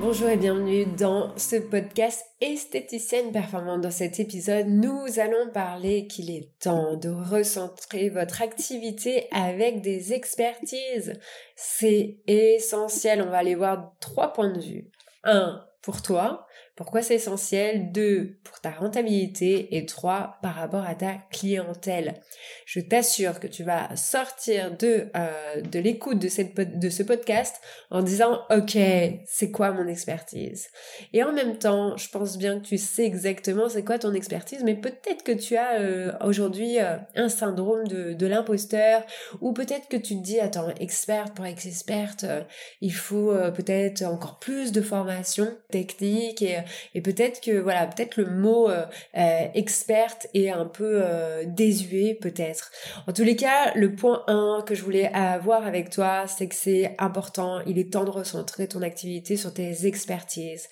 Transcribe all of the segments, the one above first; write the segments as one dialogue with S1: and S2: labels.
S1: Bonjour et bienvenue dans ce podcast esthéticienne performante. Dans cet épisode, nous allons parler qu'il est temps de recentrer votre activité avec des expertises. C'est essentiel. On va aller voir trois points de vue. Un, pour toi, pourquoi c'est essentiel? Deux, pour ta rentabilité et trois, par rapport à ta clientèle. Je t'assure que tu vas sortir de euh, de l'écoute de cette de ce podcast en disant OK, c'est quoi mon expertise? Et en même temps, je pense bien que tu sais exactement c'est quoi ton expertise, mais peut-être que tu as euh, aujourd'hui euh, un syndrome de de l'imposteur ou peut-être que tu te dis attends, experte pour être experte, il faut peut-être encore plus de formation technique et et peut-être que voilà peut-être le mot euh, euh, experte est un peu euh, désuet peut-être. En tous les cas le point 1 que je voulais avoir avec toi c'est que c'est important. Il est temps de recentrer ton activité sur tes expertises.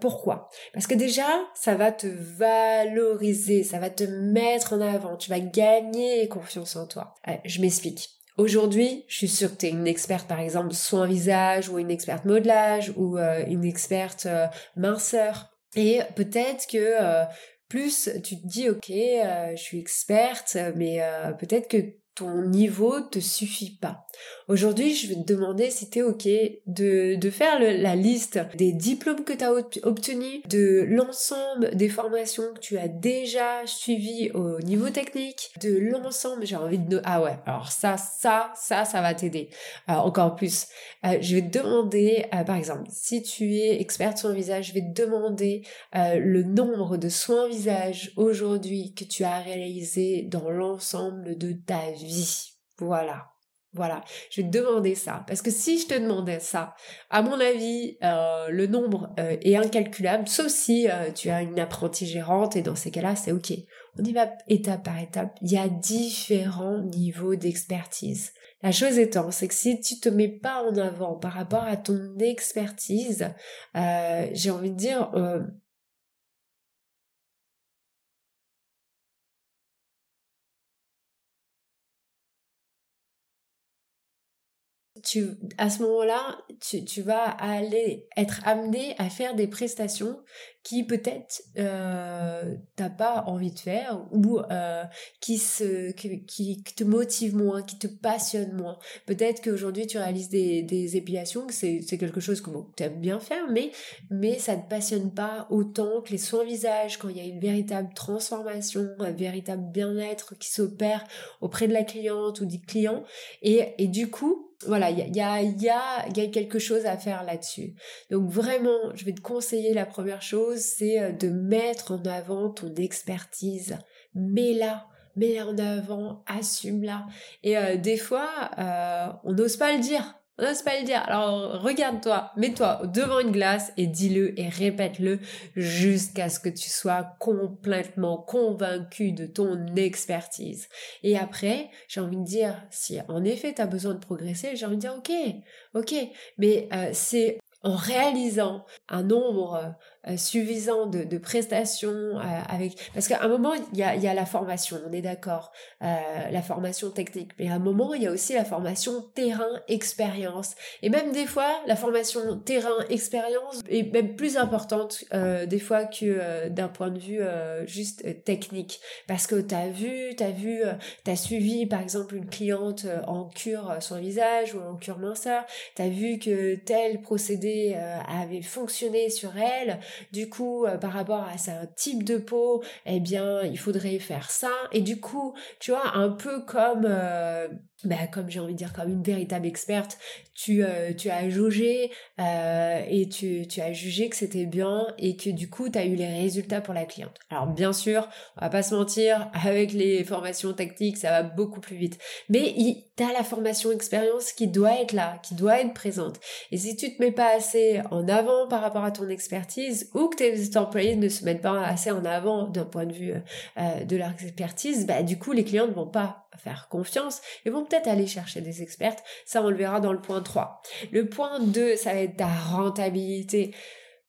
S1: Pourquoi? Parce que déjà ça va te valoriser ça va te mettre en avant. Tu vas gagner confiance en toi. Je m'explique Aujourd'hui, je suis sûre que tu es une experte, par exemple, soin visage, ou une experte modelage, ou euh, une experte euh, minceur. Et peut-être que euh, plus tu te dis, ok, je suis experte, mais peut-être que ton niveau te suffit pas. Aujourd'hui, je vais te demander si tu es OK de, faire la liste des diplômes que tu as obtenus, de l'ensemble des formations que tu as déjà suivies au niveau technique, de l'ensemble, j'ai envie de... Ah ouais, alors ça, ça, ça, ça va t'aider. Euh, encore plus. Euh, je vais te demander, euh, par exemple, si tu es experte sur le visage, je vais te demander le nombre de soins visage aujourd'hui que tu as réalisé dans l'ensemble de ta vie voilà. Voilà, je vais te demander ça. Parce que si je te demandais ça, à mon avis, euh, le nombre euh, est incalculable, sauf si euh, tu as une apprentie gérante, et dans ces cas-là, c'est OK. On y va étape par étape. Il y a différents niveaux d'expertise. La chose étant, c'est que si tu te mets pas en avant par rapport à ton expertise, j'ai envie de dire, tu, à ce moment-là, tu, tu, vas aller être amené à faire des prestations qui peut-être euh, t'as pas envie de faire ou euh, qui se qui, qui, te motive moins, qui te passionne moins. Peut-être qu'aujourd'hui tu réalises des, des épilations, que c'est quelque chose que tu aimes bien faire, mais mais ça te passionne pas autant que les soins visage quand il y a une véritable transformation, un véritable bien-être qui s'opère auprès de la cliente ou du client et et du coup voilà, il y a, y, a, y, a, quelque chose à faire là-dessus. Donc vraiment, je vais te conseiller la première chose, c'est euh, de mettre en avant ton expertise. Mets-la, mets-la en avant, assume-la. Et euh, des fois, euh, on n'ose pas le dire. On n'ose pas le dire. Alors regarde-toi, mets-toi devant une glace et dis-le et répète-le jusqu'à ce que tu sois complètement convaincu de ton expertise. Et après, j'ai envie de dire, si en effet tu besoin de progresser, j'ai envie de dire ok, ok, mais euh, c'est en réalisant un nombre euh, suffisant de, prestations euh, avec parce qu'à un moment il y a, y a la formation on est d'accord euh, la formation technique mais à un moment il y a aussi la formation terrain expérience. Et même des fois la formation terrain expérience est même plus importante des fois que d'un point de vue juste technique. Parce que tu as vu tu as vu tu as suivi par exemple une cliente en cure sur visage ou en cure minceur tu as vu que tel procédé avait fonctionné sur elle du coup, euh, par rapport à un type de peau, eh bien, il faudrait faire ça. Et du coup, tu vois, un peu comme, euh, bah, comme j'ai envie de dire, comme une véritable experte, tu, euh, tu as jaugé et tu, tu as jugé que c'était bien et que du coup, tu as eu les résultats pour la cliente. Alors, bien sûr, on va pas se mentir, avec les formations tactiques, ça va beaucoup plus vite. Mais tu as la formation expérience qui doit être là, qui doit être présente. Et si tu te mets pas en avant par rapport à ton expertise ou que tes employés ne se mettent pas assez en avant d'un point de vue euh, de leur expertise, bah, du coup, les clients ne vont pas faire confiance et vont peut-être aller chercher des expertes. Ça, on le verra dans le point 3. Le point 2, ça va être ta rentabilité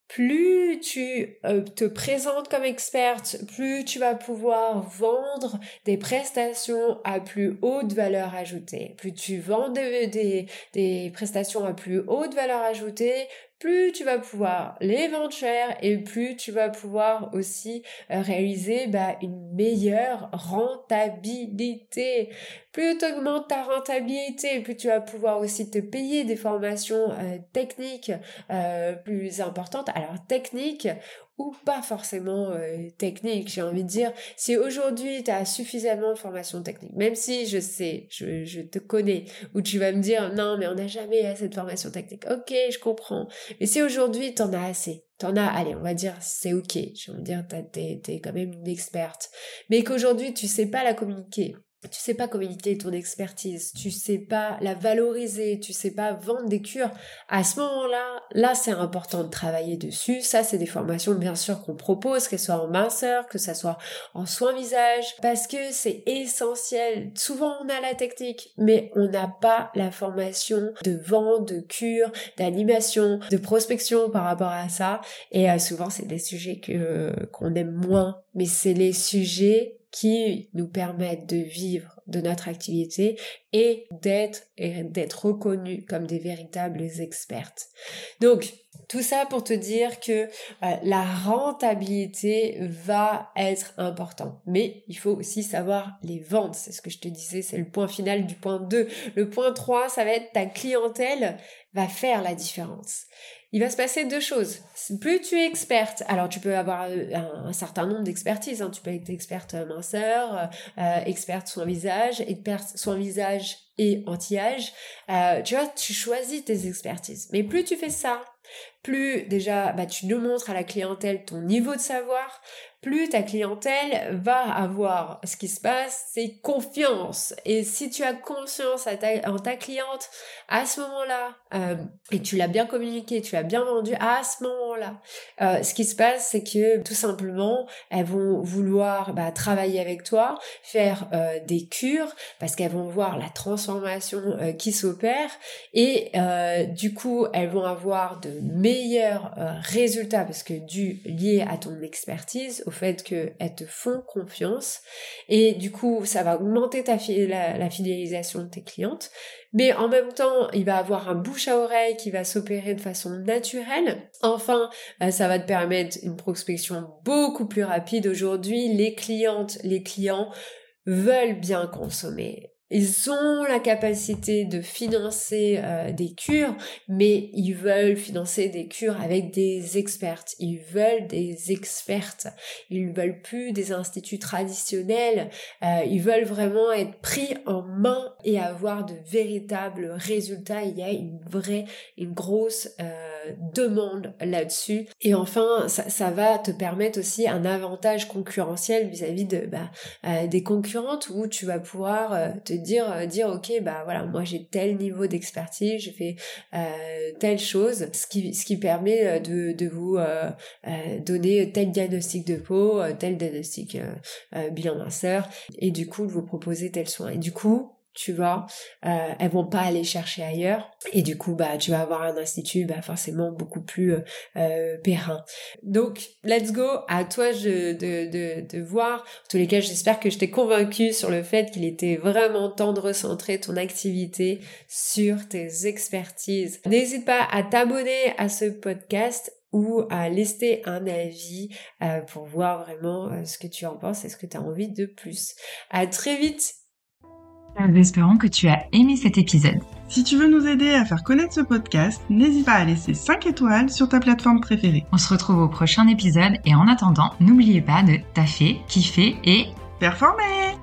S1: plus tu euh, te présentes comme experte, plus tu vas pouvoir vendre des prestations à plus haute valeur ajoutée. Plus tu vends des, des prestations à plus haute valeur ajoutée, plus tu vas pouvoir les vendre cher et plus tu vas pouvoir aussi euh, réaliser bah, une meilleure rentabilité. Plus tu augmentes ta rentabilité, plus tu vas pouvoir aussi te payer des formations euh, techniques euh, plus importantes. Alors techniques ou pas forcément euh, technique, j'ai envie de dire. Si aujourd'hui tu as suffisamment de formation technique, même si je sais, je, je te connais, ou tu vas me dire non mais on n'a jamais assez de formation technique. Ok, je comprends. Mais si aujourd'hui tu en as assez, T'en as, allez, on va dire, c'est ok. Je veux dire, t'es, t'es quand même une experte. Mais qu'aujourd'hui, tu sais pas la communiquer tu sais pas communiquer ton expertise, tu sais pas la valoriser, tu sais pas vendre des cures, à ce moment-là, là, c'est important de travailler dessus. Ça, c'est des formations, bien sûr, qu'on propose, qu'elles soient en minceur, que ça soit en soins visage, parce que c'est essentiel. Souvent, on a la technique, mais on n'a pas la formation de vente, de cure, d'animation, de prospection par rapport à ça. Et euh, souvent, c'est des sujets que, qu'on aime moins, mais c'est les sujets qui nous permettent de vivre de notre activité et d'être d'être comme des véritables expertes. Donc tout ça pour te dire que euh, la rentabilité va être important. Mais il faut aussi savoir les ventes. C'est ce que je te disais, c'est le point final du point 2. Le point 3, ça va être ta clientèle va faire la différence il va se passer deux choses. Plus tu es experte, alors tu peux avoir euh, un, certain nombre d'expertises. Hein. Tu peux être experte minceur, euh, experte soin visage, experte soin visage et anti-âge. Euh, tu vois, tu choisis tes expertises. Mais plus tu fais ça, plus déjà bah, tu nous montres à la clientèle ton niveau de savoir, plus ta clientèle va avoir ce qui se passe, c'est confiance. Et si tu as confiance en ta cliente à ce moment-là, euh, et tu l'as bien communiqué, tu l'as bien vendu à ce moment-là, euh, ce qui se passe, c'est que tout simplement, elles vont vouloir bah, travailler avec toi, faire euh, des cures, parce qu'elles vont voir la transformation qui s'opère, et du coup, elles vont avoir de meilleurs résultats, parce que dû lié à ton expertise, au fait qu'elles te font confiance. Et du coup ça va augmenter ta la, fidélisation de tes clientes. Mais en même temps il va avoir un bouche à oreille qui va s'opérer de façon naturelle. Enfin euh, ça va te permettre une prospection beaucoup plus rapide. Aujourd'hui les clientes les clients veulent bien consommer ils ont la capacité de financer euh, des cures, mais ils veulent financer des cures avec des expertes. Ils veulent des expertes. Ils veulent plus des instituts traditionnels. Euh, ils veulent vraiment être pris en main et avoir de véritables résultats. Il y a une vraie, une grosse euh, demande là-dessus. Et enfin, ça, va te permettre aussi un avantage concurrentiel vis-à-vis de bah, des concurrentes où tu vas pouvoir te dire euh, dire ok bah voilà moi j'ai tel niveau d'expertise je fais euh, telle chose ce qui permet euh, de de vous donner tel diagnostic de peau tel diagnostic bilan minceur et du coup de vous proposer tel soin et du coup tu vois, euh, elles vont pas aller chercher ailleurs et du coup bah tu vas avoir un institut bah forcément beaucoup plus euh, euh périn. Donc let's go, à toi de, de, de, voir. En tous les cas, j'espère que je t'ai convaincu sur le fait qu'il était vraiment temps de recentrer ton activité sur tes expertises. N'hésite pas à t'abonner à ce podcast ou à laisser un avis euh, pour voir vraiment euh, ce que tu en penses et ce que tu as envie de plus. À très vite
S2: nous espérons que tu as aimé cet épisode.
S3: Si tu veux nous aider à faire connaître ce podcast, n'hésite pas à laisser 5 étoiles sur ta plateforme préférée.
S2: On se retrouve au prochain épisode et en attendant, n'oubliez pas de taffer, kiffer et
S3: performer